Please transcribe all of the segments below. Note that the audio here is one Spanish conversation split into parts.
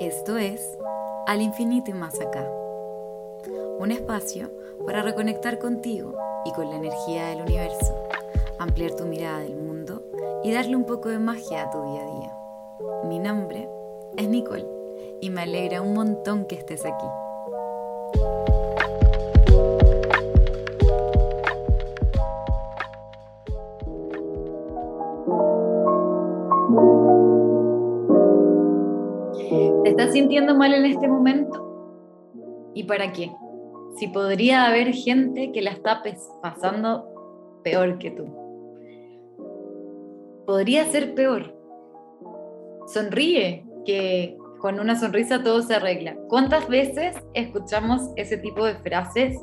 Esto es Al infinito y más acá. Un espacio para reconectar contigo y con la energía del universo, ampliar tu mirada del mundo y darle un poco de magia a tu día a día. Mi nombre es Nicole y me alegra un montón que estés aquí. Sintiendo mal en este momento? ¿Y para qué? Si podría haber gente que la está pasando peor que tú. Podría ser peor. Sonríe, que con una sonrisa todo se arregla. ¿Cuántas veces escuchamos ese tipo de frases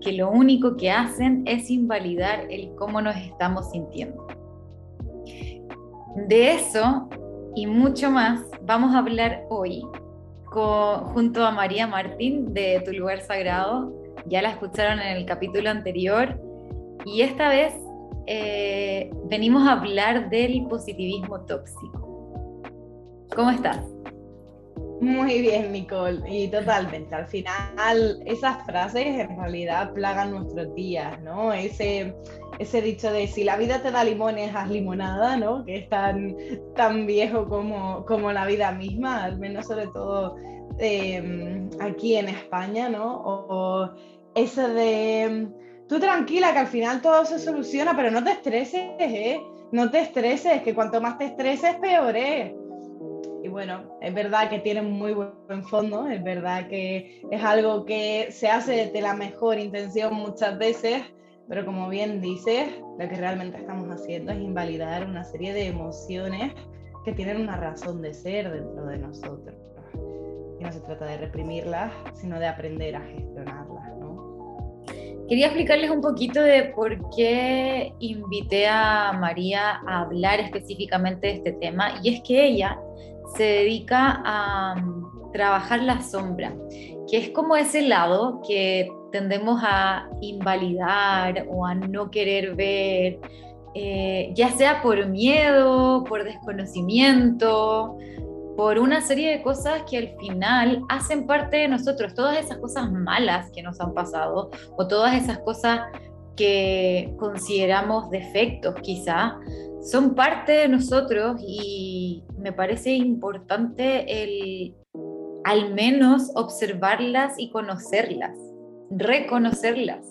que lo único que hacen es invalidar el cómo nos estamos sintiendo? De eso y mucho más vamos a hablar hoy junto a María Martín de Tu Lugar Sagrado. Ya la escucharon en el capítulo anterior y esta vez eh, venimos a hablar del positivismo tóxico. ¿Cómo estás? Muy bien, Nicole, y totalmente. Al final, esas frases en realidad plagan nuestros días, ¿no? Ese, dicho de si la vida te da limones, haz limonada, ¿no? Que es tan, viejo como, la vida misma, al menos sobre todo em, aquí en España, ¿no? O, ese de tú tranquila, que al final todo se soluciona, pero no te estreses, ¿eh? No te estreses, que cuanto más te estreses, peor es bueno, es verdad que tiene muy buen fondo, es verdad que es algo que se hace desde la mejor intención muchas veces, pero como bien dices, lo que realmente estamos haciendo es invalidar una serie de emociones que tienen una razón de ser dentro de nosotros. Y no se trata de reprimirlas, sino de aprender a gestionarlas. Quería explicarles un poquito de por qué invité a María a hablar específicamente de este tema, y es que ella se dedica a mm, trabajar la sombra, que es como ese lado que tendemos a invalidar o a no querer ver, eh, ya sea por miedo, por desconocimiento, por una serie de cosas que al final hacen parte de nosotros, todas esas cosas malas que nos han pasado o todas esas cosas que consideramos defectos quizá, son parte de nosotros y me parece importante el al menos observarlas y conocerlas, reconocerlas.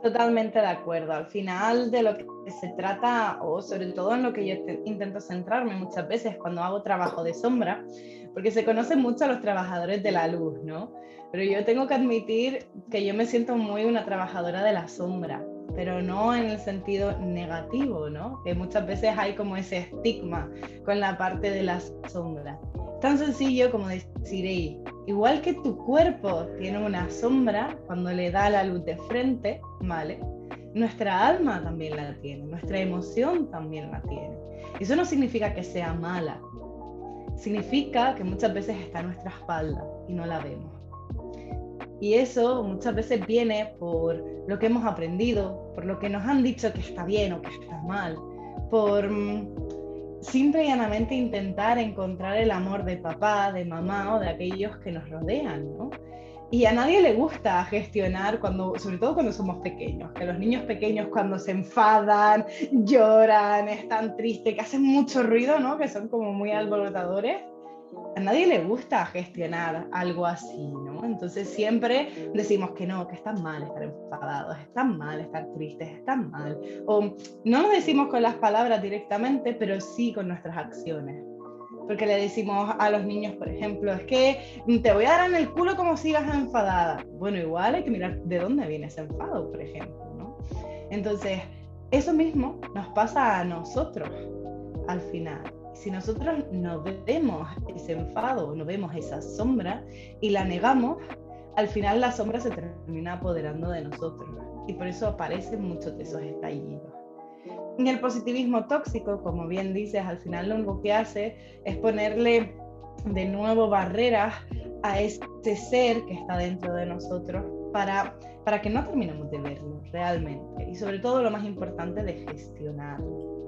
Totalmente de acuerdo. Al final de lo que se trata, o sobre todo en lo que yo intento centrarme muchas veces cuando hago trabajo de sombra, porque se conocen mucho a los trabajadores de la luz, ¿no? Pero yo tengo que admitir que yo me siento muy una trabajadora de la sombra pero no en el sentido negativo, ¿no? Que muchas veces hay como ese estigma con la parte de la sombra. Tan sencillo como decir, igual que tu cuerpo tiene una sombra cuando le da la luz de frente, ¿vale? Nuestra alma también la tiene, nuestra emoción también la tiene. Eso no significa que sea mala, significa que muchas veces está a nuestra espalda y no la vemos. Y eso muchas veces viene por lo que hemos aprendido, por lo que nos han dicho que está bien o que está mal, por mm, simple y llanamente intentar encontrar el amor de papá, de mamá o de aquellos que nos rodean. Y a nadie le gusta gestionar cuando, sobre todo cuando somos pequeños, que los niños pequeños cuando se enfadan, lloran, están tristes, que hacen mucho ruido, ¿no? Que son como muy alborotadores a nadie le gusta gestionar algo así, ¿no? Entonces siempre decimos que no, que están mal estar enfadados, están mal estar tristes, están mal. O no lo decimos con las palabras directamente, pero sí con nuestras acciones. Porque le decimos a los niños, por ejemplo, es que te voy a dar en el culo como sigas enfadada. Bueno, igual hay que mirar de dónde viene ese enfado, por ejemplo, ¿no? Entonces, eso mismo nos pasa a nosotros al final si nosotros no vemos ese enfado, no vemos esa sombra y la negamos, al final la sombra se termina apoderando de nosotros. Y por eso aparecen muchos de esos estallidos. En el positivismo tóxico, como bien dices, al final lo único que hace es ponerle de nuevo barreras a ese ser que está dentro de nosotros para, para que no terminemos de verlo realmente. Y sobre todo lo más importante, de gestionarlo.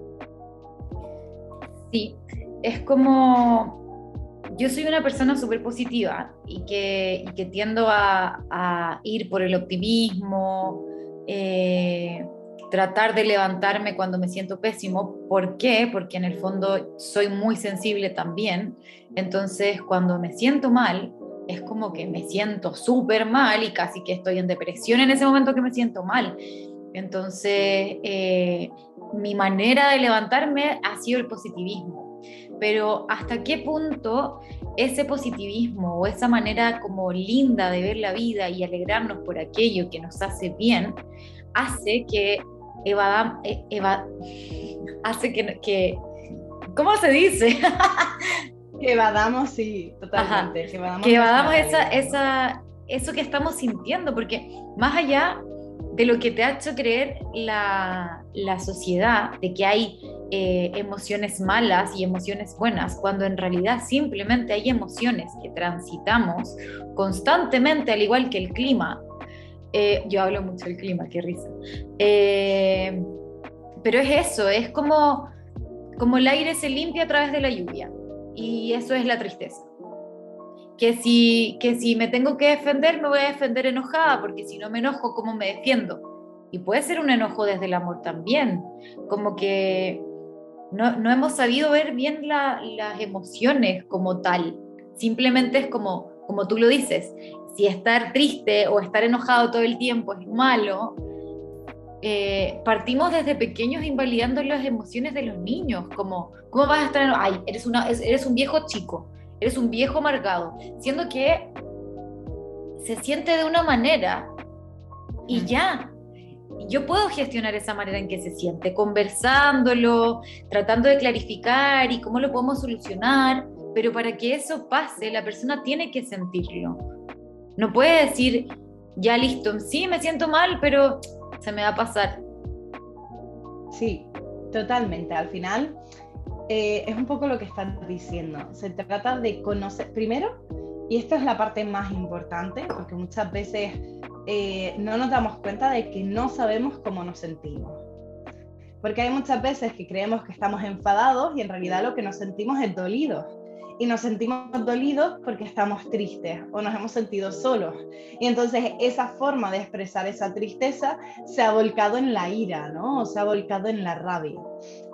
Sí, es como, yo soy una persona súper positiva y que, tiendo a, a, ir por el optimismo, eh, tratar de levantarme cuando me siento pésimo. ¿Por qué? Porque en el fondo soy muy sensible también. Entonces, cuando me siento mal, es como que me siento súper mal y casi que estoy en depresión en ese momento que me siento mal. Entonces, eh, mi manera de levantarme ha sido el positivismo. Pero hasta qué punto ese positivismo o esa manera como linda de ver la vida y alegrarnos por aquello que nos hace bien, hace que evadamos, e, hace que, que, ¿cómo se dice? que evadamos, sí, totalmente. Que evadamos, esa, esa, eso que estamos sintiendo, porque más allá de lo que te ha hecho creer la, la sociedad, de que hay eh, emociones malas y emociones buenas, cuando en realidad simplemente hay emociones que transitamos constantemente, al igual que el clima. Eh, yo hablo mucho del clima, qué risa. Eh, pero es eso, es como, como el aire se limpia a través de la lluvia. Y eso es la tristeza que si, que si me tengo que defender, me voy a defender enojada, porque si no me enojo, ¿cómo me defiendo? Y puede ser un enojo desde el amor también, como que no, no hemos sabido ver bien las emociones como tal, simplemente es como, como tú lo dices, si estar triste o estar enojado todo el tiempo es malo, eh, partimos desde pequeños invalidando las emociones de los niños, como, ¿cómo vas a estar? Ay, eres, una, eres un viejo chico eres un viejo amargado, siendo que se siente de una manera y ya. Yo puedo gestionar esa manera en que se siente, conversándolo, tratando de clarificar y cómo lo podemos solucionar, pero para que eso pase, la persona tiene que sentirlo. No puede decir, ya listo, sí, me siento mal, pero se me va a pasar. Sí, totalmente. Al final, eh, es un poco lo que están diciendo. Se trata de conocer, primero, y esta es la parte más importante, porque muchas veces eh, no nos damos cuenta de que no sabemos cómo nos sentimos. Porque hay muchas veces que creemos que estamos enfadados y en realidad lo que nos sentimos es dolidos y nos sentimos dolidos porque estamos tristes o nos hemos sentido solos. Y entonces esa forma de expresar esa tristeza se ha volcado en la ira, ¿no? O se ha volcado en la rabia.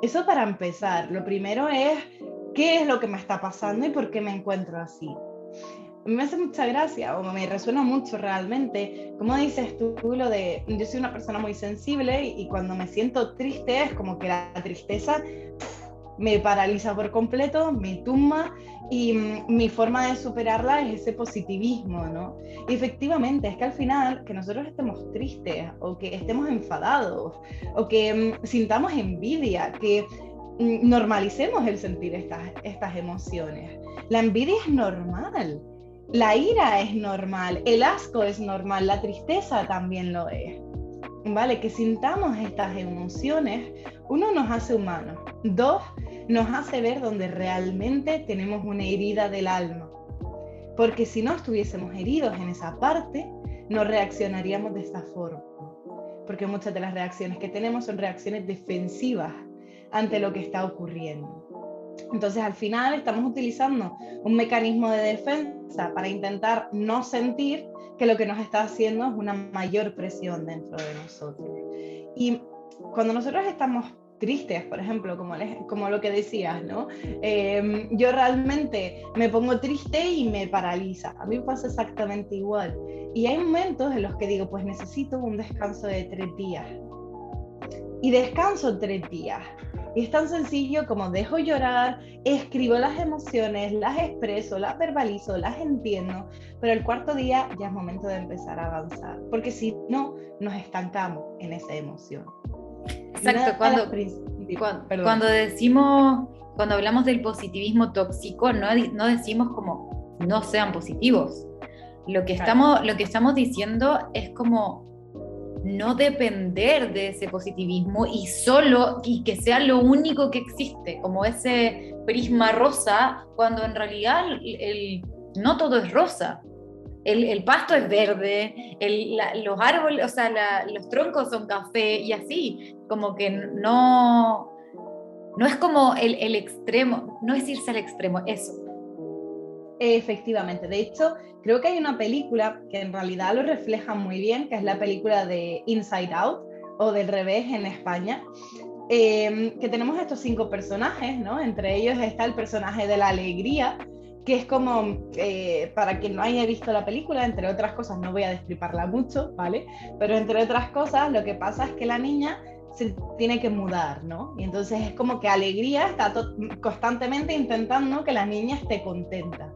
Eso para empezar. Lo primero es qué es lo que me está pasando y por qué me encuentro así. Me hace mucha gracia o me resuena mucho realmente. Como dices tú, lo de yo soy una persona muy sensible y cuando me siento triste es como que la tristeza me paraliza por completo, me tumba y mi forma de superarla es ese positivismo, ¿no? Y efectivamente, es que al final que nosotros estemos tristes o que estemos enfadados o que mm, sintamos envidia, que mm, normalicemos el sentir estas, estas emociones. La envidia es normal, la ira es normal, el asco es normal, la tristeza también lo es. ¿Vale? Que sintamos estas emociones, uno nos hace humanos, dos, nos hace ver donde realmente tenemos una herida del alma. Porque si no estuviésemos heridos en esa parte, no reaccionaríamos de esta forma. Porque muchas de las reacciones que tenemos son reacciones defensivas ante lo que está ocurriendo. Entonces al final estamos utilizando un mecanismo de defensa para intentar no sentir que lo que nos está haciendo es una mayor presión dentro de nosotros. Y cuando nosotros estamos tristes, por ejemplo, como, como lo que decías, ¿no? Em, yo realmente me pongo triste y me paraliza. A mí me pasa exactamente igual. Y hay momentos en los que digo, pues necesito un descanso de tres días. Y descanso tres días. Y es tan sencillo como dejo llorar, escribo las emociones, las expreso, las verbalizo, las entiendo, pero el cuarto día ya es momento de empezar a avanzar, porque si no, nos estancamos en esa emoción. Exacto, cuando, cuando, decimos, cuando hablamos del positivismo tóxico, no, no decimos como no sean positivos. Lo que, estamos, lo que estamos diciendo es como no depender de ese positivismo y solo y que sea lo único que existe, como ese prisma rosa, cuando en realidad el, no todo es rosa el, pasto es verde, los árboles, o sea, los troncos son café y así, como que no, No es como el, el extremo, no es irse al extremo, eso. Efectivamente, de hecho, creo que hay una película que en realidad lo refleja muy bien, que es la película de Inside Out o del revés en España, eh, que tenemos estos cinco personajes, ¿no? Entre ellos está el personaje de la alegría, que es como, eh, para quien no haya visto la película, entre otras cosas, no voy a destriparla mucho, ¿vale? Pero entre otras cosas, lo que pasa es que la niña se tiene que mudar, ¿no? Y entonces es como que Alegría está constantemente intentando que la niña esté contenta.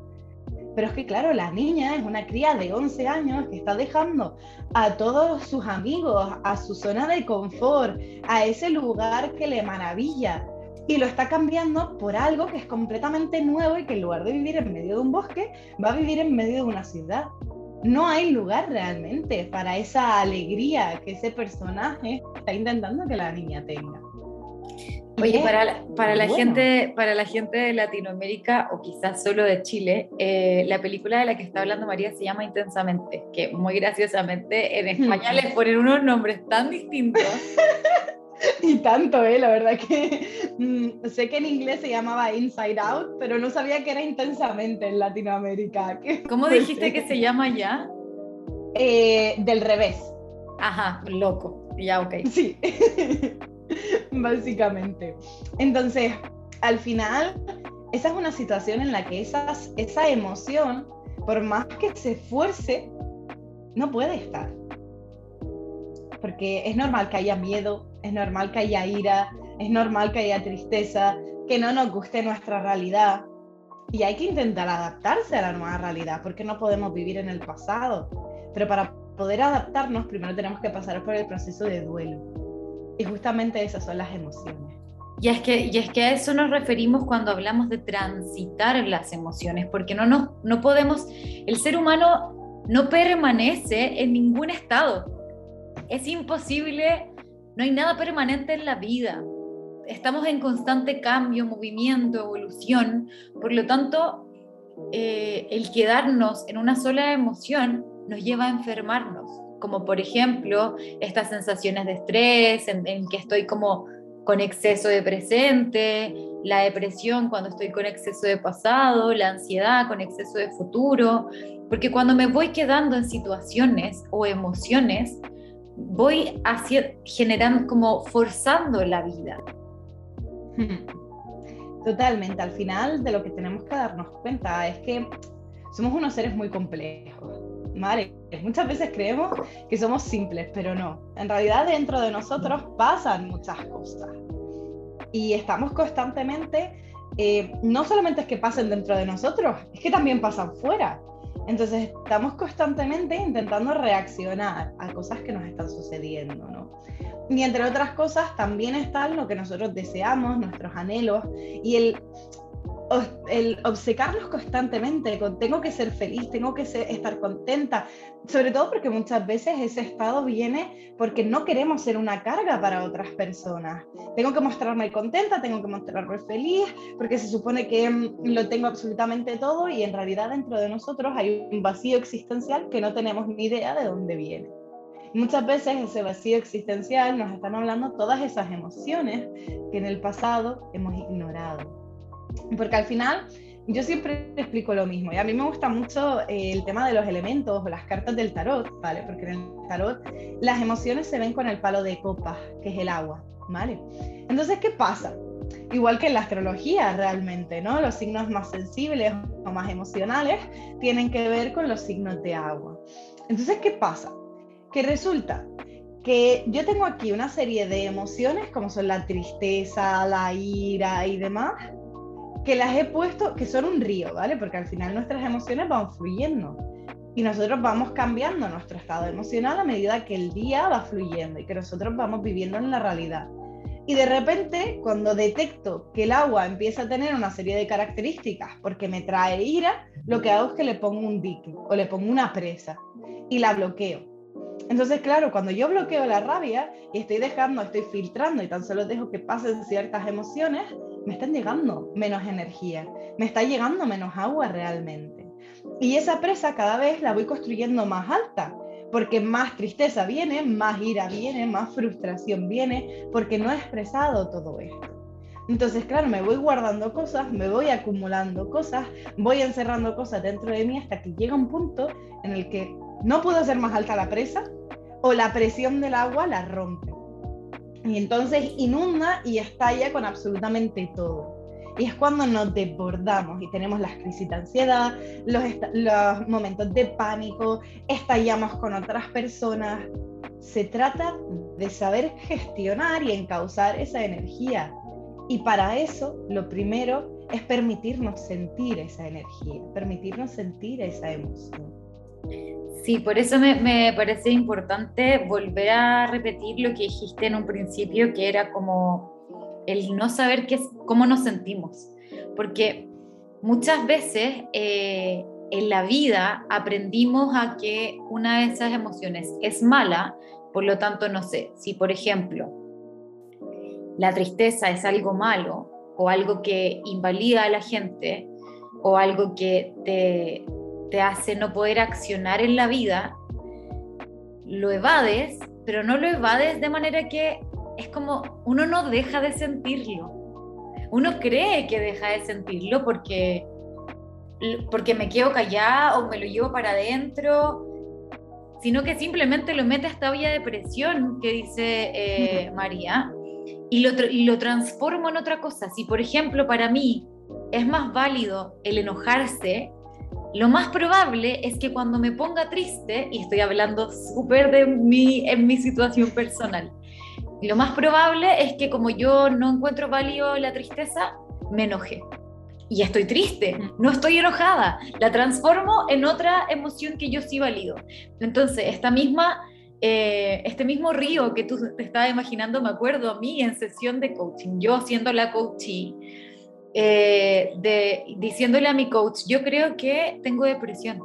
Pero es que, claro, la niña es una cría de 11 años que está dejando a todos sus amigos, a su zona de confort, a ese lugar que le maravilla, y lo está cambiando por algo que es completamente nuevo y que en lugar de vivir en medio de un bosque, va a vivir en medio de una ciudad. No hay lugar realmente para esa alegría que ese personaje está intentando que la niña tenga. Oye, para, la, para, la gente, para la gente de Latinoamérica o quizás solo de Chile, eh, la película de la que está hablando María se llama Intensamente, que muy graciosamente en España les ponen unos nombres tan distintos. y tanto, ¿eh? La verdad que mm, sé que en inglés se llamaba Inside Out, pero no sabía que era intensamente en Latinoamérica. ¿Cómo dijiste que se llama ya? Eh, del revés. Ajá, loco. Ya, ok. Sí, básicamente. Entonces, al final, esa es una situación en la que esas, esa emoción, por más que se esfuerce, no puede estar. Porque es normal que haya miedo, es normal que haya ira, es normal que haya tristeza, que no nos guste nuestra realidad. Y hay que intentar adaptarse a la nueva realidad, porque no podemos vivir en el pasado. Pero para poder adaptarnos, primero tenemos que pasar por el proceso de duelo. Y justamente esas son las emociones. Y es, que, y es que a eso nos referimos cuando hablamos de transitar las emociones, porque no, no, no podemos, el ser humano no permanece en ningún estado. Es imposible no hay nada permanente en la vida. Estamos en constante cambio, movimiento, evolución. Por lo tanto, eh, el quedarnos en una sola emoción nos lleva a enfermarnos. Como por ejemplo, estas sensaciones de estrés, en, en que estoy como con exceso de presente, la depresión cuando estoy con exceso de pasado, la ansiedad con exceso de futuro, porque cuando me voy quedando en situaciones o emociones, voy hacia, generando, como forzando la vida. Totalmente, al final de lo que tenemos que darnos cuenta es que somos unos seres muy complejos. ¿vale? Muchas veces creemos que somos simples, pero no. En realidad dentro de nosotros pasan muchas cosas. Y estamos constantemente, eh, no solamente es que pasen dentro de nosotros, es que también pasan fuera. Entonces estamos constantemente intentando reaccionar a cosas que nos están sucediendo, ¿no? Y entre otras cosas también está lo que nosotros deseamos, nuestros anhelos y el el obcecarnos constantemente con tengo que ser feliz, tengo que estar contenta, sobre todo porque muchas veces ese estado viene porque no queremos ser una carga para otras personas. Tengo que mostrarme contenta, tengo que mostrarme feliz, porque se supone que mm, lo tengo absolutamente todo y en realidad dentro de nosotros hay un vacío existencial que no tenemos ni idea de dónde viene. Muchas veces ese vacío existencial nos están hablando todas esas emociones que en el pasado hemos ignorado. Porque al final yo siempre explico lo mismo y a mí me gusta mucho el tema de los elementos o las cartas del tarot, ¿vale? Porque en el tarot las emociones se ven con el palo de copas, que es el agua, ¿vale? Entonces, ¿qué pasa? Igual que en la astrología realmente, ¿no? Los signos más sensibles o más emocionales tienen que ver con los signos de agua. Entonces, ¿qué pasa? Que resulta que yo tengo aquí una serie de emociones como son la tristeza, la ira y demás, que las he puesto, que son un río, ¿vale? Porque al final nuestras emociones van fluyendo y nosotros vamos cambiando nuestro estado emocional a medida que el día va fluyendo y que nosotros vamos viviendo en la realidad. Y de repente, cuando detecto que el agua empieza a tener una serie de características porque me trae ira, lo que hago es que le pongo un dique o le pongo una presa y la bloqueo. Entonces, claro, cuando yo bloqueo la rabia y estoy dejando, estoy filtrando y tan solo dejo que pasen ciertas emociones, me están llegando menos energía, me está llegando menos agua realmente. Y esa presa cada vez la voy construyendo más alta, porque más tristeza viene, más ira viene, más frustración viene, porque no he expresado todo esto. Entonces, claro, me voy guardando cosas, me voy acumulando cosas, voy encerrando cosas dentro de mí hasta que llega un punto en el que no puedo hacer más alta la presa o la presión del agua la rompe. Y entonces inunda y estalla con absolutamente todo. Y es cuando nos desbordamos y tenemos las crisis de ansiedad, los, los momentos de pánico, estallamos con otras personas. Se trata de saber gestionar y encauzar esa energía. Y para eso, lo primero es permitirnos sentir esa energía, permitirnos sentir esa emoción. Sí, por eso me, parece importante volver a repetir lo que dijiste en un principio, que era como el no saber qué cómo nos sentimos. Porque muchas veces eh, en la vida aprendimos a que una de esas emociones es mala, por lo tanto, no sé, si por ejemplo la tristeza es algo malo o algo que invalida a la gente o algo que te, te hace no poder accionar en la vida, lo evades, pero no lo evades de manera que es como uno no deja de sentirlo. Uno cree que deja de sentirlo porque, porque me quedo callada o me lo llevo para adentro, sino que simplemente lo mete a esta olla de presión que dice eh, María y lo, y lo transformo en otra cosa. Si, por ejemplo, para mí es más válido el enojarse lo más probable es que cuando me ponga triste, y estoy hablando súper de mí en mi situación personal, lo más probable es que como yo no encuentro válido la tristeza, me enoje. Y estoy triste, no estoy enojada, la transformo en otra emoción que yo sí valido. Entonces, esta misma, eh, este mismo río que tú te estabas imaginando, me acuerdo a mí en sesión de coaching, yo siendo la coachee, eh, de, diciéndole a mi coach, yo creo que tengo depresión.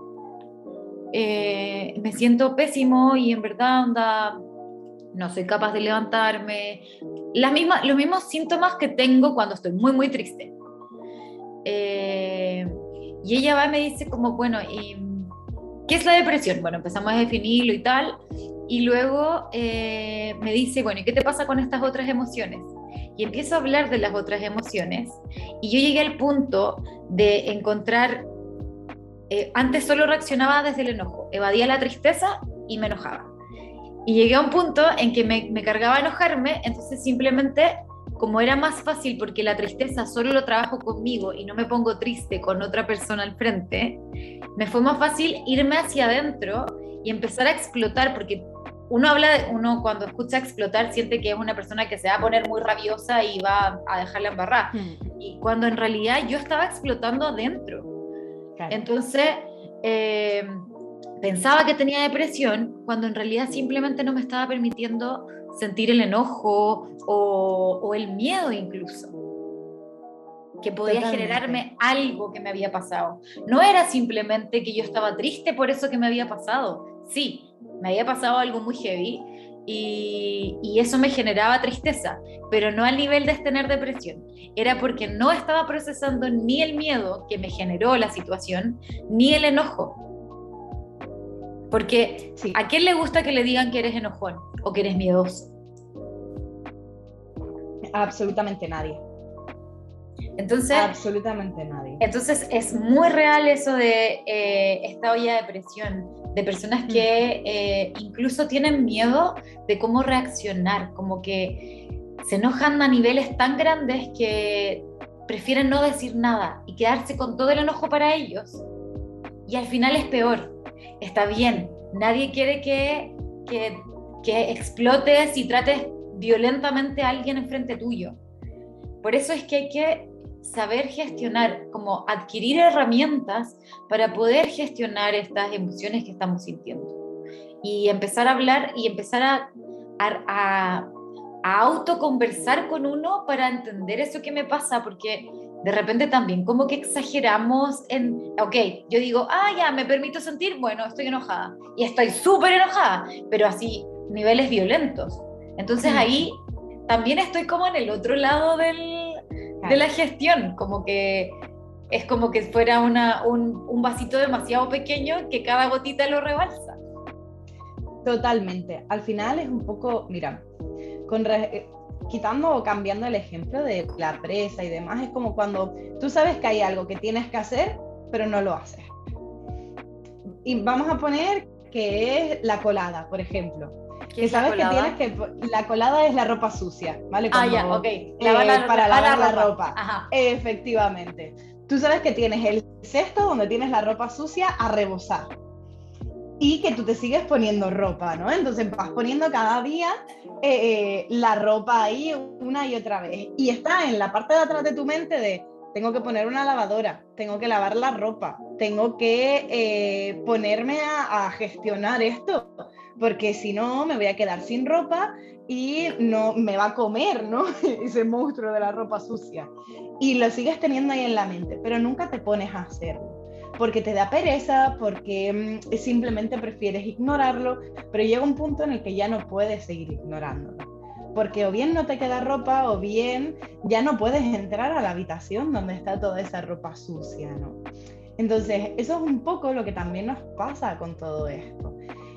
Eh, me siento pésimo y en verdad anda, no soy capaz de levantarme. Las mismas, los mismos síntomas que tengo cuando estoy muy, muy triste. Eh, y ella va y me dice como, bueno, ¿y ¿qué es la depresión? Bueno, empezamos a definirlo y tal. Y luego me dice, bueno, ¿y qué te pasa con estas otras emociones? Y empiezo a hablar de las otras emociones y yo llegué al punto de encontrar, eh, antes solo reaccionaba desde el enojo, evadía la tristeza y me enojaba. Y llegué a un punto en que me, cargaba enojarme, entonces simplemente como era más fácil porque la tristeza solo lo trabajo conmigo y no me pongo triste con otra persona al frente, me fue más fácil irme hacia adentro y empezar a explotar porque uno habla, de, uno cuando escucha explotar siente que es una persona que se va a poner muy rabiosa y va a dejarla embarrar. Hmm. Y cuando en realidad yo estaba explotando adentro. Entonces, eh, pensaba que tenía depresión cuando en realidad simplemente no me estaba permitiendo sentir el enojo o, o el miedo incluso que podía generarme algo que me había pasado. No era simplemente que yo estaba triste por eso que me había pasado. Sí, me había pasado algo muy heavy y, y, eso me generaba tristeza, pero no al nivel de tener depresión. Era porque no estaba procesando ni el miedo que me generó la situación, ni el enojo. Porque ¿a quién le gusta que le digan que eres enojón o que eres miedoso? Absolutamente nadie. Entonces, absolutamente nadie. Entonces es muy real eso de eh, esta olla de presión de personas que eh, incluso tienen miedo de cómo reaccionar, como que se enojan a niveles tan grandes que prefieren no decir nada y quedarse con todo el enojo para ellos. Y al final es peor. Está bien, nadie quiere que, que, que explotes y trates violentamente a alguien enfrente tuyo. Por eso es que hay que saber gestionar, como adquirir herramientas para poder gestionar estas emociones que estamos sintiendo. Y empezar a hablar y empezar a, a, a autoconversar con uno para entender eso que me pasa, porque de repente también como que exageramos en, ok, yo digo, ah, ya, me permito sentir, bueno, estoy enojada. Y estoy súper enojada, pero así, niveles violentos. Entonces ahí también estoy como en el otro lado del, de la gestión, como que es como que fuera una, un, vasito demasiado pequeño que cada gotita lo rebalsa. Totalmente. Al final es un poco, mira, con quitando o cambiando el ejemplo de la presa y demás, es como cuando tú sabes que hay algo que tienes que hacer, pero no lo haces. Y vamos a poner que es la colada, por ejemplo. Que sabes que tienes que. La colada es la ropa sucia, ¿vale? ah, ya, ok. Eh, para lavar la, ropa. Efectivamente. Tú sabes que tienes el cesto donde tienes la ropa sucia a rebosar y que tú te sigues poniendo ropa, ¿no? Entonces vas poniendo cada día eh, eh, la ropa ahí una y otra vez. Y está en la parte de atrás de tu mente de, tengo que poner una lavadora, tengo que lavar la ropa, tengo que eh, ponerme a, a, gestionar esto, porque si no me voy a quedar sin ropa y no me va a comer, ¿no? Ese monstruo de la ropa sucia. Y lo sigues teniendo ahí en la mente, pero nunca te pones a hacerlo porque te da pereza, porque mm, simplemente prefieres ignorarlo, pero llega un punto en el que ya no puedes seguir ignorándolo. Porque o bien no te queda ropa o bien ya no puedes entrar a la habitación donde está toda esa ropa sucia, ¿no? Entonces, eso es un poco lo que también nos pasa con todo esto.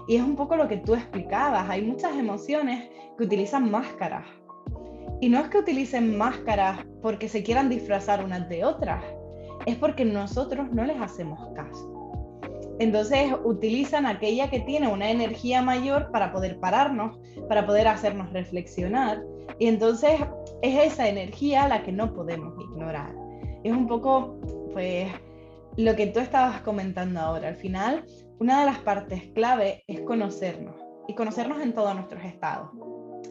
Y es un poco lo que tú explicabas. Hay muchas emociones que utilizan máscaras. Y no es que utilicen máscaras porque se quieran disfrazar unas de otras, es porque nosotros no les hacemos caso. Entonces utilizan aquella que tiene una energía mayor para poder pararnos, para poder hacernos reflexionar. Y entonces es esa energía la que no podemos ignorar. Es un poco, pues, lo que tú estabas comentando ahora. Al final, una de las partes clave es conocernos y conocernos en todos nuestros estados.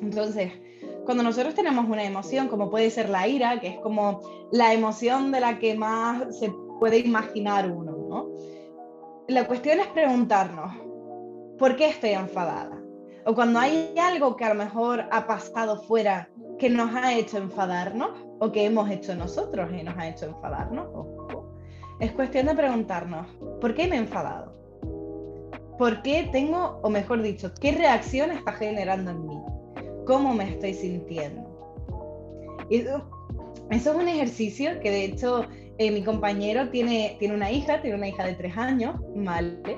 Entonces, cuando nosotros tenemos una emoción, como puede ser la ira, que es como la emoción de la que más se puede imaginar uno, ¿no? La cuestión es preguntarnos, ¿por qué estoy enfadada? O cuando hay algo que a lo mejor ha pasado fuera que nos ha hecho enfadarnos, o que hemos hecho nosotros y nos ha hecho enfadarnos, es cuestión de preguntarnos, ¿por qué me he enfadado? ¿Por qué tengo, o mejor dicho, qué reacción está generando en mí? cómo me estoy sintiendo. Y eso, es un ejercicio que de hecho eh, mi compañero tiene, tiene una hija, tiene una hija de tres años, ¿vale?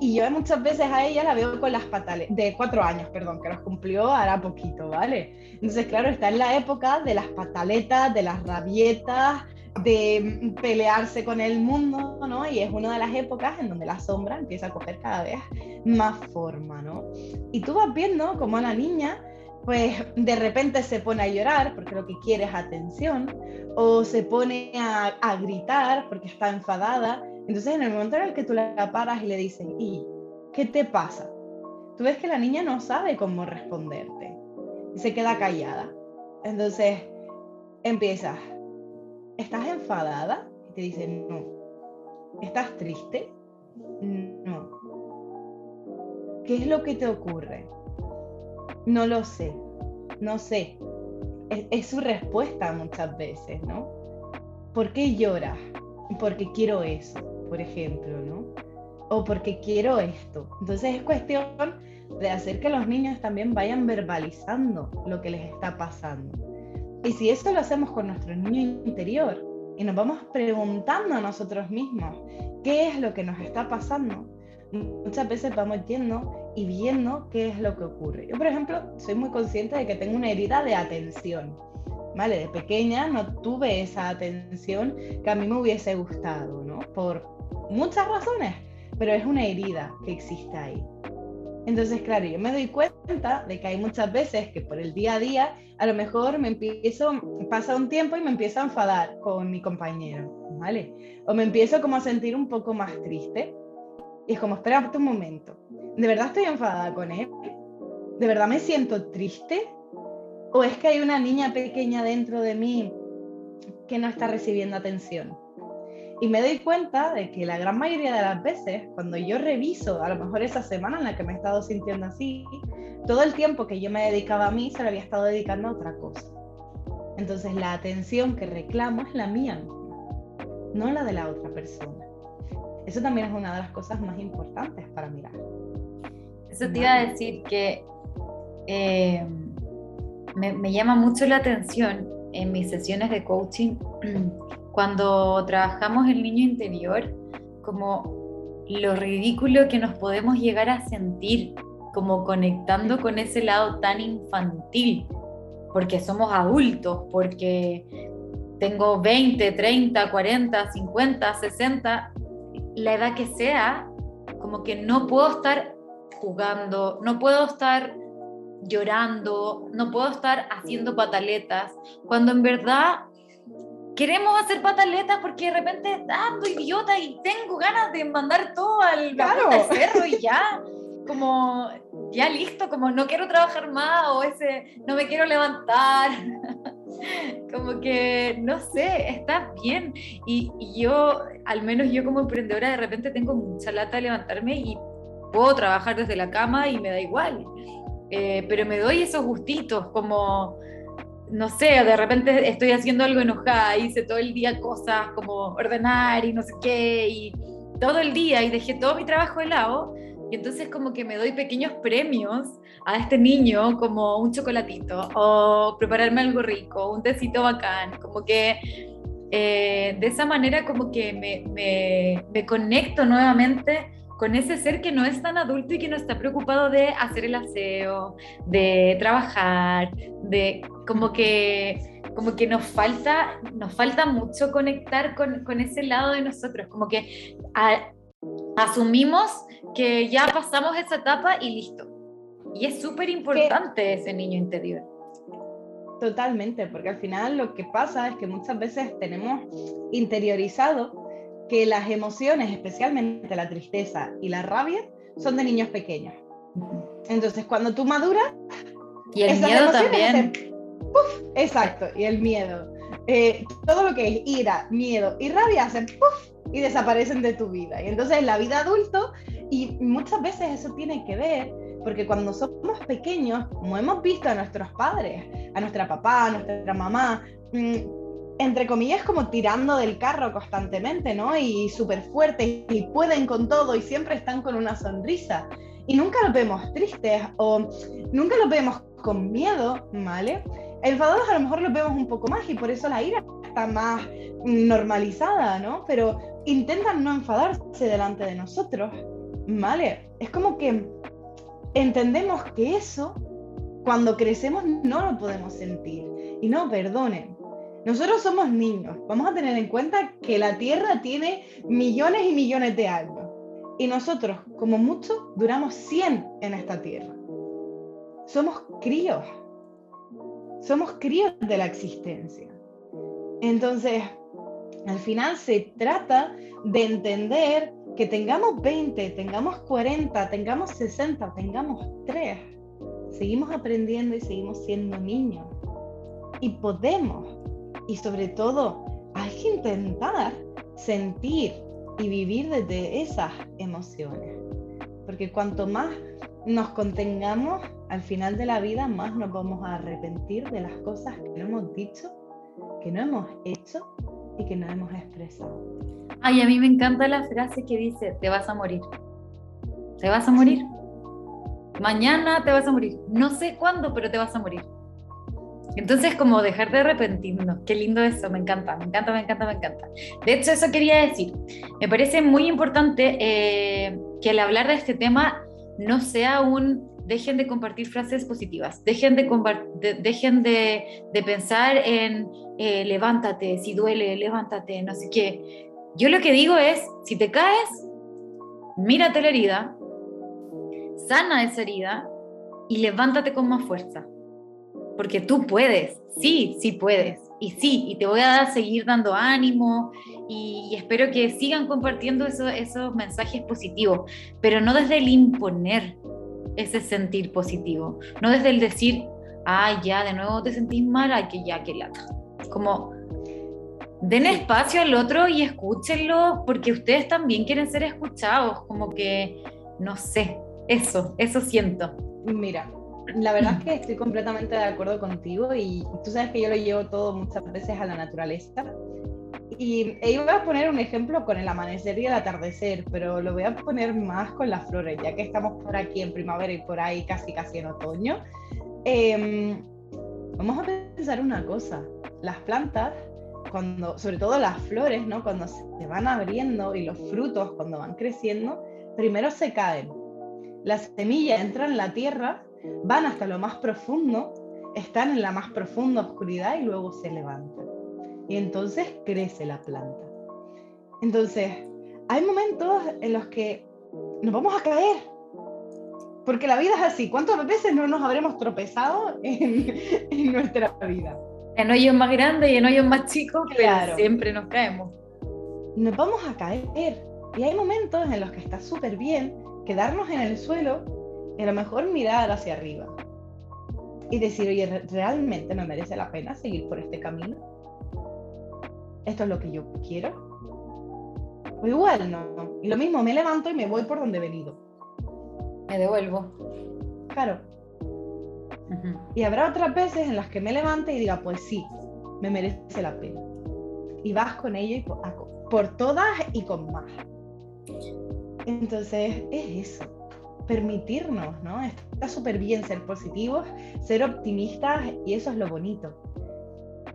Y yo muchas veces a ella la veo con las pataletas, de cuatro años, perdón, que los cumplió hará poquito, ¿vale? Entonces, claro, está en la época de las pataletas, de las rabietas, de pelearse con el mundo, ¿no? Y es una de las épocas en donde la sombra empieza a coger cada vez más forma, ¿no? Y tú vas viendo como a la niña pues de repente se pone a llorar porque lo que quiere es atención, o se pone a, gritar porque está enfadada. Entonces en el momento en el que tú la paras y le dices, ¿y qué te pasa? Tú ves que la niña no sabe cómo responderte y se queda callada. Entonces empiezas, ¿estás enfadada? Y te dice, no. ¿Estás triste? No. ¿Qué es lo que te ocurre? No lo sé, no sé. Es, su respuesta muchas veces, ¿no? ¿Por qué lloras? Porque quiero eso, por ejemplo, ¿no? O porque quiero esto. Entonces es cuestión de hacer que los niños también vayan verbalizando lo que les está pasando. Y si eso lo hacemos con nuestro niño interior y nos vamos preguntando a nosotros mismos qué es lo que nos está pasando, muchas veces vamos yendo y viendo qué es lo que ocurre. Yo, por ejemplo, soy muy consciente de que tengo una herida de atención. ¿Vale? De pequeña no tuve esa atención que a mí me hubiese gustado, ¿no? Por muchas razones, pero es una herida que existe ahí. Entonces, claro, yo me doy cuenta de que hay muchas veces que por el día a día, a lo mejor me empiezo, pasa un tiempo y me empiezo a enfadar con mi compañero, ¿vale? O me empiezo como a sentir un poco más triste. Y es como, espera un momento, ¿de verdad estoy enfadada con él? ¿De verdad me siento triste? ¿O es que hay una niña pequeña dentro de mí que no está recibiendo atención? Y me doy cuenta de que la gran mayoría de las veces, cuando yo reviso, a lo mejor esa semana en la que me he estado sintiendo así, todo el tiempo que yo me dedicaba a mí se lo había estado dedicando a otra cosa. Entonces la atención que reclamo es la mía, no la de la otra persona. Eso también es una de las cosas más importantes para mirar. Eso te iba a decir que eh, me, llama mucho la atención en mis sesiones de coaching cuando trabajamos el niño interior, como lo ridículo que nos podemos llegar a sentir, como conectando con ese lado tan infantil porque somos adultos, porque tengo 20, 30, 40, 50, 60, la edad que sea, como que no puedo estar jugando, no puedo estar llorando, no puedo estar haciendo pataletas, cuando en verdad queremos hacer pataletas porque de repente ando idiota y tengo ganas de mandar todo al, cerro y ya, como ya listo, como no quiero trabajar más o ese no me quiero levantar. como que, no sé, está bien. Y, y, yo, al menos yo como emprendedora, de repente tengo mucha lata de levantarme y puedo trabajar desde la cama y me da igual. Eh, pero me doy esos gustitos, como, no sé, de repente estoy haciendo algo enojada, hice todo el día cosas como ordenar y no sé qué, y todo el día y dejé todo mi trabajo de lado. Y entonces como que me doy pequeños premios a este niño, como un chocolatito, o prepararme algo rico, un tecito bacán, como que eh, de esa manera como que me, me, me conecto nuevamente con ese ser que no es tan adulto y que no está preocupado de hacer el aseo, de trabajar, de como que como que nos falta nos falta mucho conectar con, con ese lado de nosotros, como que asumimos que ya pasamos esa etapa y listo. Y es súper importante ese niño interior. Totalmente, porque al final lo que pasa es que muchas veces tenemos interiorizado que las emociones, especialmente la tristeza y la rabia, son de niños pequeños. Entonces, cuando tú maduras... Y el miedo también. exacto, y el miedo. Eh, todo lo que es ira, miedo y rabia hacen y desaparecen de tu vida. Y entonces la vida adulto, y muchas veces eso tiene que ver, porque cuando somos pequeños, como hemos visto a nuestros padres, a nuestra papá, a nuestra mamá, mm, entre comillas, como tirando del carro constantemente, ¿no? Y súper fuertes y pueden con todo y siempre están con una sonrisa. Y nunca los vemos tristes o nunca los vemos con miedo, ¿vale? Enfadados a lo mejor los vemos un poco más y por eso la ira está más normalizada, ¿no? Pero intentan no enfadarse delante de nosotros, ¿vale? Es como que entendemos que eso, cuando crecemos, no lo podemos sentir. Y no, perdonen, nosotros somos niños. Vamos a tener en cuenta que la Tierra tiene millones y millones de años. Y nosotros, como mucho, duramos 100 en esta Tierra. Somos críos. Somos críos de la existencia. Entonces, al final se trata de entender que tengamos 20, tengamos 40, tengamos 60, tengamos 3. Seguimos aprendiendo y seguimos siendo niños. Y podemos y sobre todo hay que intentar sentir y vivir desde esas emociones. Porque cuanto más nos contengamos al final de la vida, más nos vamos a arrepentir de las cosas que no hemos dicho, que no hemos hecho y que no hemos expresado. Ay, a mí me encanta la frase que dice, te vas a morir. Te vas a morir. Mañana te vas a morir. No sé cuándo, pero te vas a morir. Entonces, como dejar de arrepentirnos, qué lindo eso, me encanta, me encanta, me encanta, me encanta. De hecho, eso quería decir. Me parece muy importante eh, que al hablar de este tema no sea un dejen de compartir frases positivas, dejen de, dejen de, pensar en eh, levántate, si duele, levántate, no sé qué. Yo lo que digo es, si te caes, mírate la herida, sana esa herida y levántate con más fuerza porque tú puedes, sí, sí puedes, y sí, y te voy a seguir dando ánimo y, espero que sigan compartiendo esos mensajes positivos, pero no desde el imponer ese sentir positivo, no desde el decir, ay, ya, de nuevo te sentís mal, ay, que ya, que lata. Como, den espacio al otro y escúchenlo porque ustedes también quieren ser escuchados, como que, no sé, eso, eso siento. Mira, la verdad es que estoy completamente de acuerdo contigo y tú sabes que yo lo llevo todo muchas veces a la naturaleza. Y e iba a poner un ejemplo con el amanecer y el atardecer, pero lo voy a poner más con las flores, ya que estamos por aquí en primavera y por ahí casi casi en otoño. Em, vamos a pensar una cosa, las plantas, cuando, sobre todo las flores, ¿no? cuando se van abriendo y los frutos cuando van creciendo, primero se caen. La semilla entra en la tierra van hasta lo más profundo están en la más profunda oscuridad y luego se levantan. Y entonces crece la planta. Entonces, hay momentos en los que nos vamos a caer. Porque la vida es así. ¿Cuántas veces no nos habremos tropezado en, nuestra vida? En hoyos más grandes y en hoyos más chicos, pero siempre nos caemos. Nos vamos a caer. Y hay momentos en los que está súper bien quedarnos en el suelo y a lo mejor mirar hacia arriba y decir, oye, ¿realmente me merece la pena seguir por este camino? ¿Esto es lo que yo quiero? O igual no. Y lo mismo, me levanto y me voy por donde he venido. Me devuelvo. Claro. Y habrá otras veces en las que me levante y diga, pues sí, me merece la pena. Y vas con ella y por, por todas y con más. Entonces, es eso permitirnos, ¿no? Está súper bien ser positivos, ser optimistas y eso es lo bonito.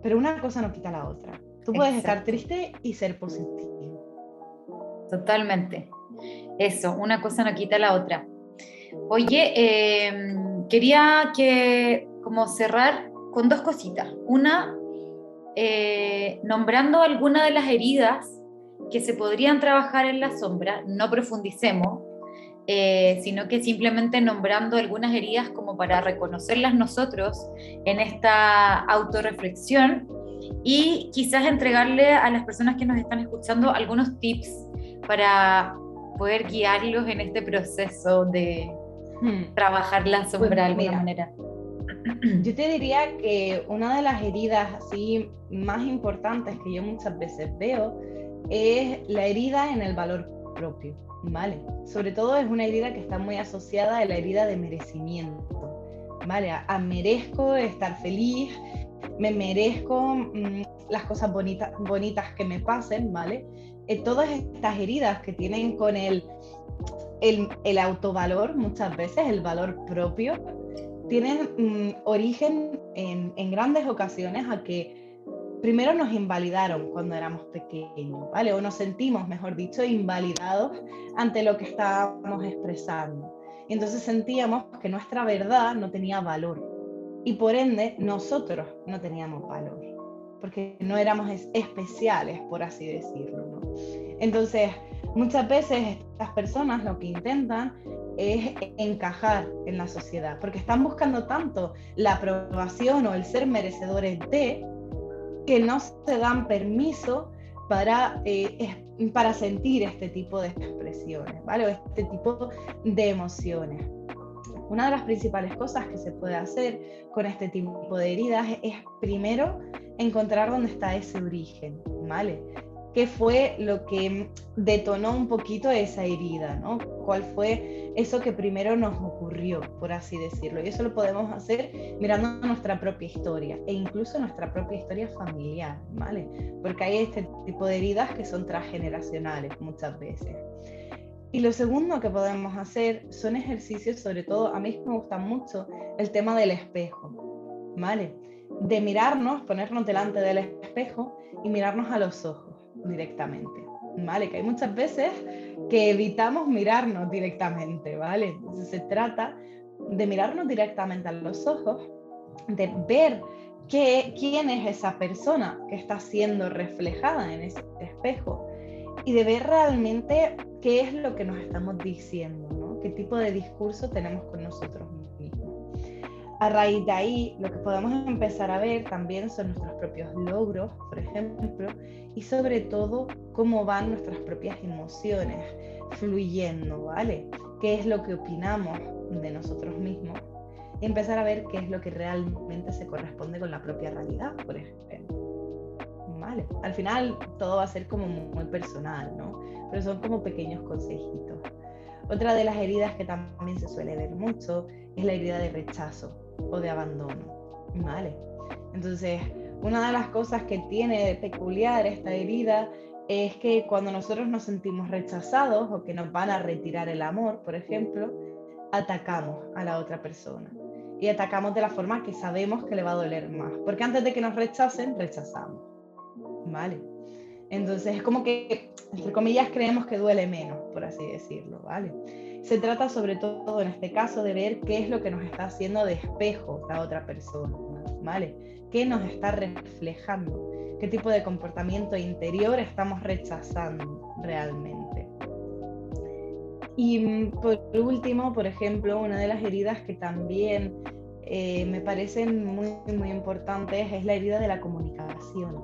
Pero una cosa no quita la otra. Tú puedes estar triste y ser positivo. Totalmente. Eso, una cosa no quita la otra. Oye, em, quería que como cerrar con dos cositas. Una, eh, nombrando alguna de las heridas que se podrían trabajar en la sombra, no profundicemos, eh, sino que simplemente nombrando algunas heridas como para reconocerlas nosotros en esta autorreflexión y quizás entregarle a las personas que nos están escuchando algunos tips para poder guiarlos en este proceso de hmm. trabajar la sombra de alguna manera. Yo te diría que una de las heridas así más importantes que yo muchas veces veo es la herida en el valor propio. ¿Vale? Sobre todo es una herida que está muy asociada a la herida de merecimiento, ¿vale? A, merezco estar feliz, me merezco mm, las cosas bonitas, bonitas que me pasen, ¿vale? Eh, todas estas heridas que tienen con el, el, autovalor, muchas veces, el valor propio, tienen mm, origen en, en grandes ocasiones a que primero nos invalidaron cuando éramos pequeños, ¿vale? O nos sentimos, mejor dicho, invalidados ante lo que estábamos expresando. Y entonces sentíamos que nuestra verdad no tenía valor. Y por ende, nosotros no teníamos valor. Porque no éramos especiales, por así decirlo. ¿no? Entonces, muchas veces estas personas lo que intentan es encajar en la sociedad, porque están buscando tanto la aprobación o el ser merecedores de, que no se dan permiso para, eh, para sentir este tipo de expresiones, ¿vale? O este tipo de emociones. Una de las principales cosas que se puede hacer con este tipo de heridas es primero encontrar dónde está ese origen, ¿vale? Qué fue lo que detonó un poquito esa herida, ¿no? ¿Cuál fue eso que primero nos ocurrió, por así decirlo? Y eso lo podemos hacer mirando nuestra propia historia e incluso nuestra propia historia familiar, ¿vale? Porque hay este tipo de heridas que son transgeneracionales muchas veces. Y lo segundo que podemos hacer son ejercicios, sobre todo a mí me gusta mucho el tema del espejo, ¿vale? De mirarnos, ponernos delante del espejo y mirarnos a los ojos directamente, ¿vale? Que hay muchas veces que evitamos mirarnos directamente, ¿vale? Entonces se trata de mirarnos directamente a los ojos, de ver qué, quién es esa persona que está siendo reflejada en ese espejo y de ver realmente qué es lo que nos estamos diciendo, ¿no? qué tipo de discurso tenemos con nosotros mismos. A raíz de ahí, lo que podemos empezar a ver también son nuestros propios logros, por ejemplo, y sobre todo cómo van nuestras propias emociones fluyendo, ¿vale? ¿Qué es lo que opinamos de nosotros mismos? Y empezar a ver qué es lo que realmente se corresponde con la propia realidad, por ejemplo. ¿Vale? Al final todo va a ser como muy personal, ¿no? Pero son como pequeños consejitos. Otra de las heridas que también se suele ver mucho es la herida de rechazo o de abandono, ¿vale? Entonces, una de las cosas que tiene de peculiar esta herida es que cuando nosotros nos sentimos rechazados o que nos van a retirar el amor, por ejemplo, atacamos a la otra persona. Y atacamos de la forma que sabemos que le va a doler más. Porque antes de que nos rechacen, rechazamos. ¿Vale? Entonces es como que, entre comillas, creemos que duele menos, por así decirlo. ¿Vale? Se trata sobre todo en este caso de ver qué es lo que nos está haciendo de espejo la otra persona, ¿vale? ¿Qué nos está reflejando? ¿Qué tipo de comportamiento interior estamos rechazando realmente? Y mm, por último, por ejemplo, una de las heridas que también eh, me parecen muy, muy importantes es la herida de la comunicación,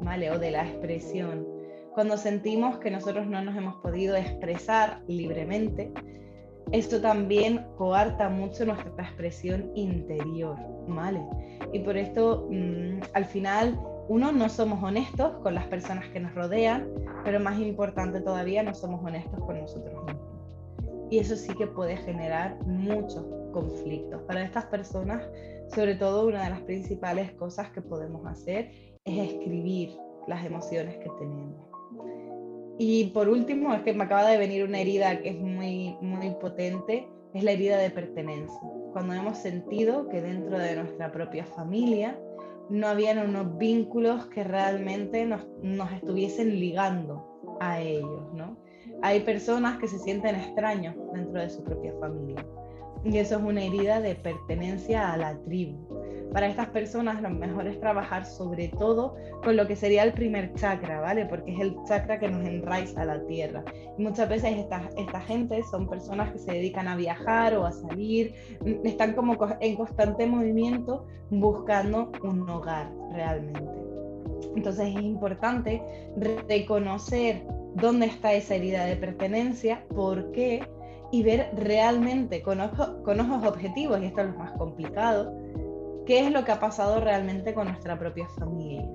¿vale? O de la expresión. Cuando sentimos que nosotros no nos hemos podido expresar libremente, esto también coarta mucho nuestra expresión interior, ¿vale? Y por esto, mm, al final, uno, no somos honestos con las personas que nos rodean, pero más importante todavía, no somos honestos con nosotros mismos. Y eso sí que puede generar muchos conflictos. Para estas personas, sobre todo, una de las principales cosas que podemos hacer es escribir las emociones que tenemos. Y por último, es que me acaba de venir una herida que es muy, muy potente, es la herida de pertenencia. Cuando hemos sentido que dentro de nuestra propia familia no habían unos vínculos que realmente nos, nos estuviesen ligando a ellos, ¿no? Hay personas que se sienten extraños dentro de su propia familia y eso es una herida de pertenencia a la tribu. Para estas personas lo mejor es trabajar sobre todo con lo que sería el primer chakra, ¿vale? Porque es el chakra que nos enraiza a la tierra. Y muchas veces esta, esta gente son personas que se dedican a viajar o a salir, están como en constante movimiento buscando un hogar realmente. Entonces es importante reconocer dónde está esa herida de pertenencia, por qué, y ver realmente con, con ojos objetivos, y esto es lo más complicado, qué es lo que ha pasado realmente con nuestra propia familia.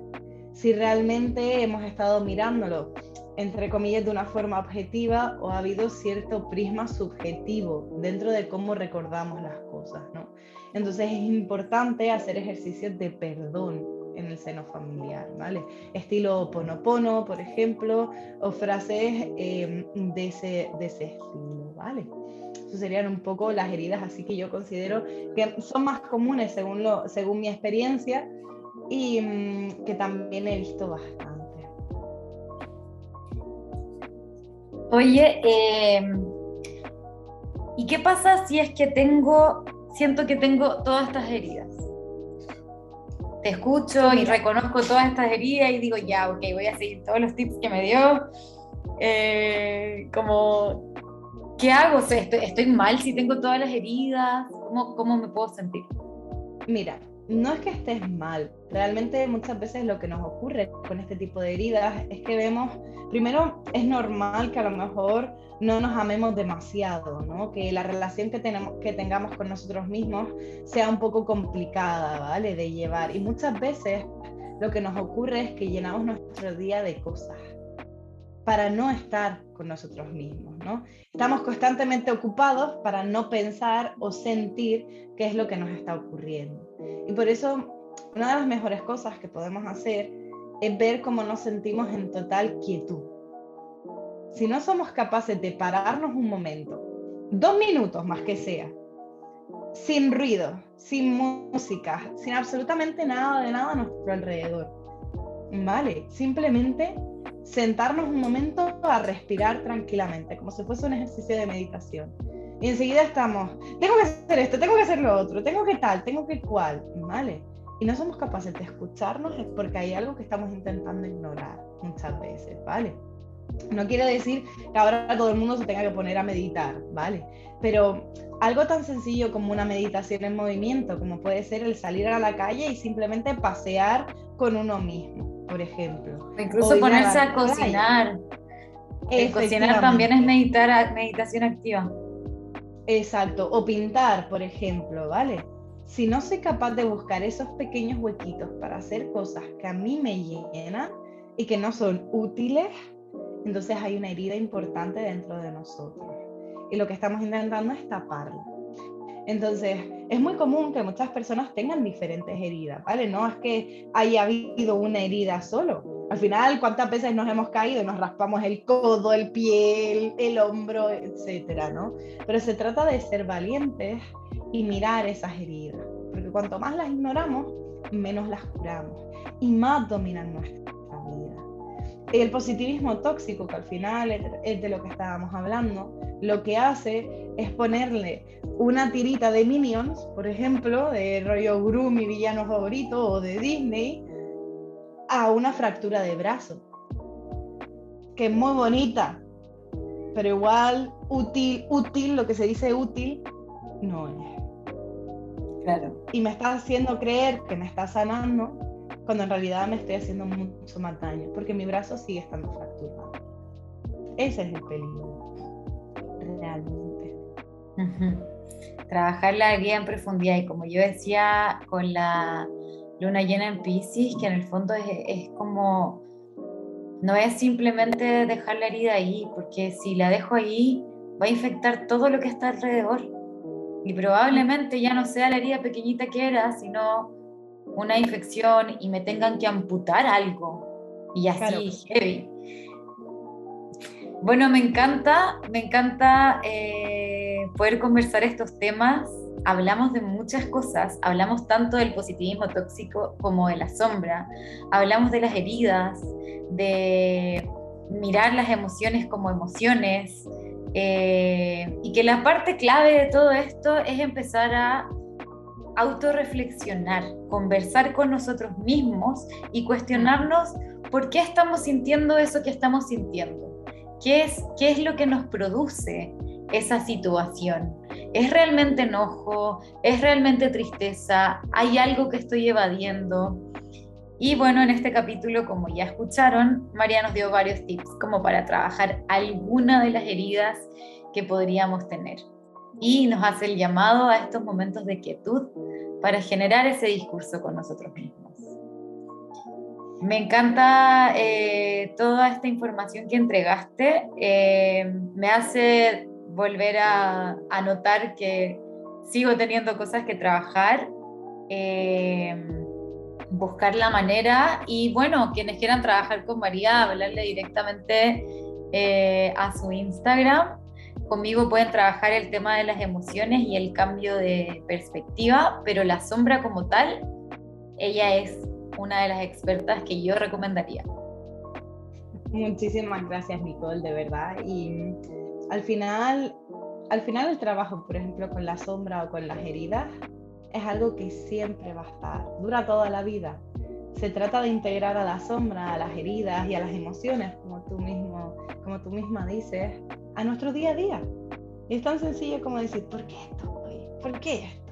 Si realmente hemos estado mirándolo, entre comillas, de una forma objetiva o ha habido cierto prisma subjetivo dentro de cómo recordamos las cosas, ¿no? Entonces es importante hacer ejercicios de perdón en el seno familiar, ¿vale? Estilo ponopono, por ejemplo, o frases eh, de, ese, de ese estilo, ¿vale? Serían un poco las heridas, así que yo considero que son más comunes según, lo, según mi experiencia y mm, que también he visto bastante. Oye, em, ¿y qué pasa si es que tengo, siento que tengo todas estas heridas? te escucho y reconozco todas estas heridas y digo, ya, ok, voy a seguir todos los tips que me dio. Eh, como, ¿qué hago? ¿estoy, mal si tengo todas las heridas? ¿Cómo, ¿Cómo me puedo sentir? Mira, no es que estés mal, realmente muchas veces lo que nos ocurre con este tipo de heridas es que vemos, primero es normal que a lo mejor no nos amemos demasiado, ¿no? que la relación que, tenemos, que tengamos con nosotros mismos sea un poco complicada, ¿vale? De llevar. Y muchas veces lo que nos ocurre es que llenamos nuestro día de cosas para no estar con nosotros mismos, ¿no? Estamos constantemente ocupados para no pensar o sentir qué es lo que nos está ocurriendo. Y por eso una de las mejores cosas que podemos hacer es ver cómo nos sentimos en total quietud si no somos capaces de pararnos un momento, dos minutos más que sea, sin ruido, sin música, sin absolutamente nada de nada a nuestro alrededor, ¿vale? Simplemente sentarnos un momento a respirar tranquilamente, como si fuese un ejercicio de meditación. Y enseguida estamos, tengo que hacer esto, tengo que hacer lo otro, tengo que tal, tengo que cual, ¿vale? Y no somos capaces de escucharnos es porque hay algo que estamos intentando ignorar muchas veces, ¿vale? No quiero decir que ahora todo el mundo se tenga que poner a meditar, ¿vale? Pero algo tan sencillo como una meditación en movimiento, como puede ser el salir a la calle y simplemente pasear con uno mismo, por ejemplo. incluso ponerse a, cocinar. cocinar también es meditar, meditación activa. Exacto, o pintar, por ejemplo, ¿vale? Si no soy capaz de buscar esos pequeños huequitos para hacer cosas que a mí me llenan y que no son útiles, entonces hay una herida importante dentro de nosotros y lo que estamos intentando es taparla. Entonces, es muy común que muchas personas tengan diferentes heridas, ¿vale? No es que haya habido una herida solo. Al final, ¿cuántas veces nos hemos caído nos raspamos el codo, el pie, el, hombro, etcétera, ¿no? Pero se trata de ser valientes y mirar esas heridas, porque cuanto más las ignoramos, menos las curamos y más dominan nuestra vida. El positivismo tóxico, que al final es de lo que estábamos hablando, lo que hace es ponerle una tirita de Minions, por ejemplo, de rollo Gru, mi villano favorito, o de Disney, a una fractura de brazo, que es muy bonita, pero igual útil, útil, lo que se dice útil, no es. Claro. Y me está haciendo creer que me está sanando, cuando en realidad me estoy haciendo mucho más daño, porque mi brazo sigue estando fracturado. Ese es el peligro, realmente. Trabajar la herida en profundidad y como yo decía con la luna llena en Pisces, que en el fondo es, es como, no es simplemente dejar la herida ahí, porque si la dejo ahí va a infectar todo lo que está alrededor. Y probablemente ya no sea la herida pequeñita que era, sino una infección y me tengan que amputar algo. Y así, heavy. Bueno, me encanta, me encanta eh, poder conversar estos temas. Hablamos de muchas cosas, hablamos tanto del positivismo tóxico como de la sombra, hablamos de las heridas, de mirar las emociones como emociones, eh, y que la parte clave de todo esto es empezar a autorreflexionar, conversar con nosotros mismos y cuestionarnos por qué estamos sintiendo eso que estamos sintiendo. ¿Qué es, qué es lo que nos produce esa situación? ¿Es realmente enojo? ¿Es realmente tristeza? ¿Hay algo que estoy evadiendo? Y bueno, en este capítulo, como ya escucharon, María nos dio varios tips como para trabajar alguna de las heridas que podríamos tener y nos hace el llamado a estos momentos de quietud para generar ese discurso con nosotros mismos. Me encanta eh, toda esta información que entregaste. Eh, me hace volver a, notar que sigo teniendo cosas que trabajar, eh, buscar la manera y bueno, quienes quieran trabajar con María, hablarle directamente a su Instagram Conmigo pueden trabajar el tema de las emociones y el cambio de perspectiva, pero la sombra como tal, ella es una de las expertas que yo recomendaría. Muchísimas gracias, Nicole, de verdad. Y al final, al final el trabajo, por ejemplo, con la sombra o con las heridas, es algo que siempre va a estar, dura toda la vida. Se trata de integrar a la sombra, a las heridas y a las emociones, como tú mismo, como tú misma dices, a nuestro día a día. Y es tan sencillo como decir, ¿por qué esto? ¿Por qué esto?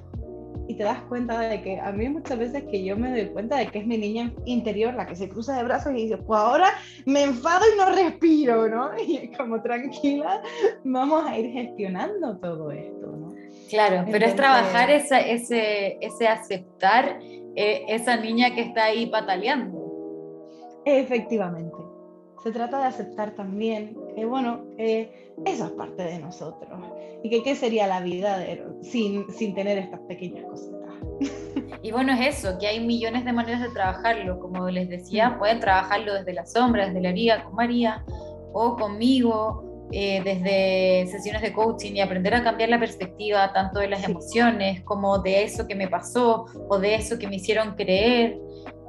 Y te das cuenta de que a mí muchas veces que yo me doy cuenta de que es mi niña interior la que se cruza de brazos y dice, pues ahora me enfado y no respiro, ¿no? Y es como tranquila, vamos a ir gestionando todo esto, ¿no? Claro, pero es trabajar esa, ese, ese aceptar eh, esa niña que está ahí pataleando. Efectivamente. Se trata de aceptar también que, bueno, eso es parte de nosotros y que qué sería la vida sin, sin tener estas pequeñas cositas. Y bueno, es eso, que hay millones de maneras de trabajarlo. Como les decía, mm. pueden trabajarlo desde la sombra, desde la liga con María o conmigo, eh, desde sesiones de coaching y aprender a cambiar la perspectiva tanto de las emociones como de eso que me pasó o de eso que me hicieron creer.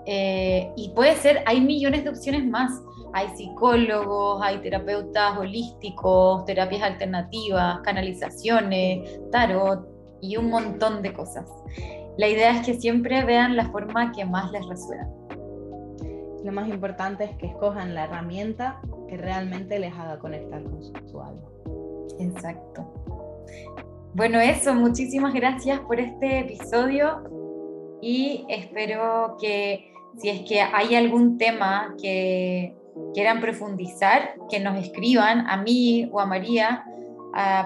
Eh, y puede ser, hay millones de opciones más hay psicólogos, hay terapeutas holísticos, terapias alternativas, canalizaciones, tarot y un montón de cosas. La idea es que siempre vean la forma que más les resuena. Lo más importante es que escojan la herramienta que realmente les haga conectar con su, alma. Exacto. Bueno, eso, muchísimas gracias por este episodio y espero que si es que hay algún tema que quieran profundizar, que nos escriban a mí o a María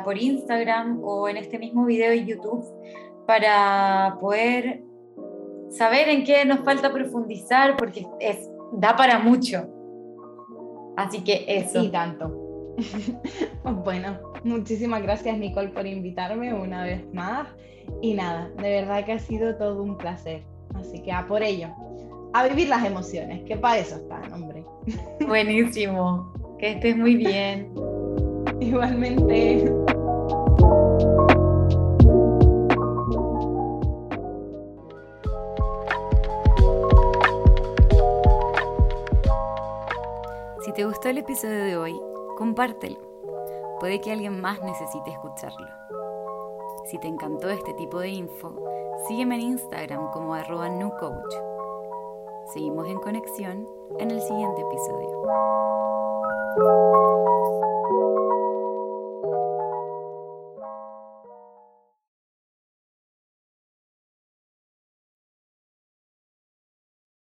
por Instagram o en este mismo video de YouTube para poder saber en qué nos falta profundizar porque es, da para mucho. Así que eso. Y tanto. bueno, muchísimas gracias Nicole por invitarme una vez más. Y nada, de verdad que ha sido todo un placer. Así que a por ello a vivir las emociones, que para eso están, hombre. Buenísimo, que estés muy bien. Igualmente. te gustó el episodio de hoy, compártelo. Puede que alguien más necesite escucharlo. Si te encantó este tipo de info, sígueme en Instagram como arroba newcoach. Seguimos en conexión en el siguiente episodio.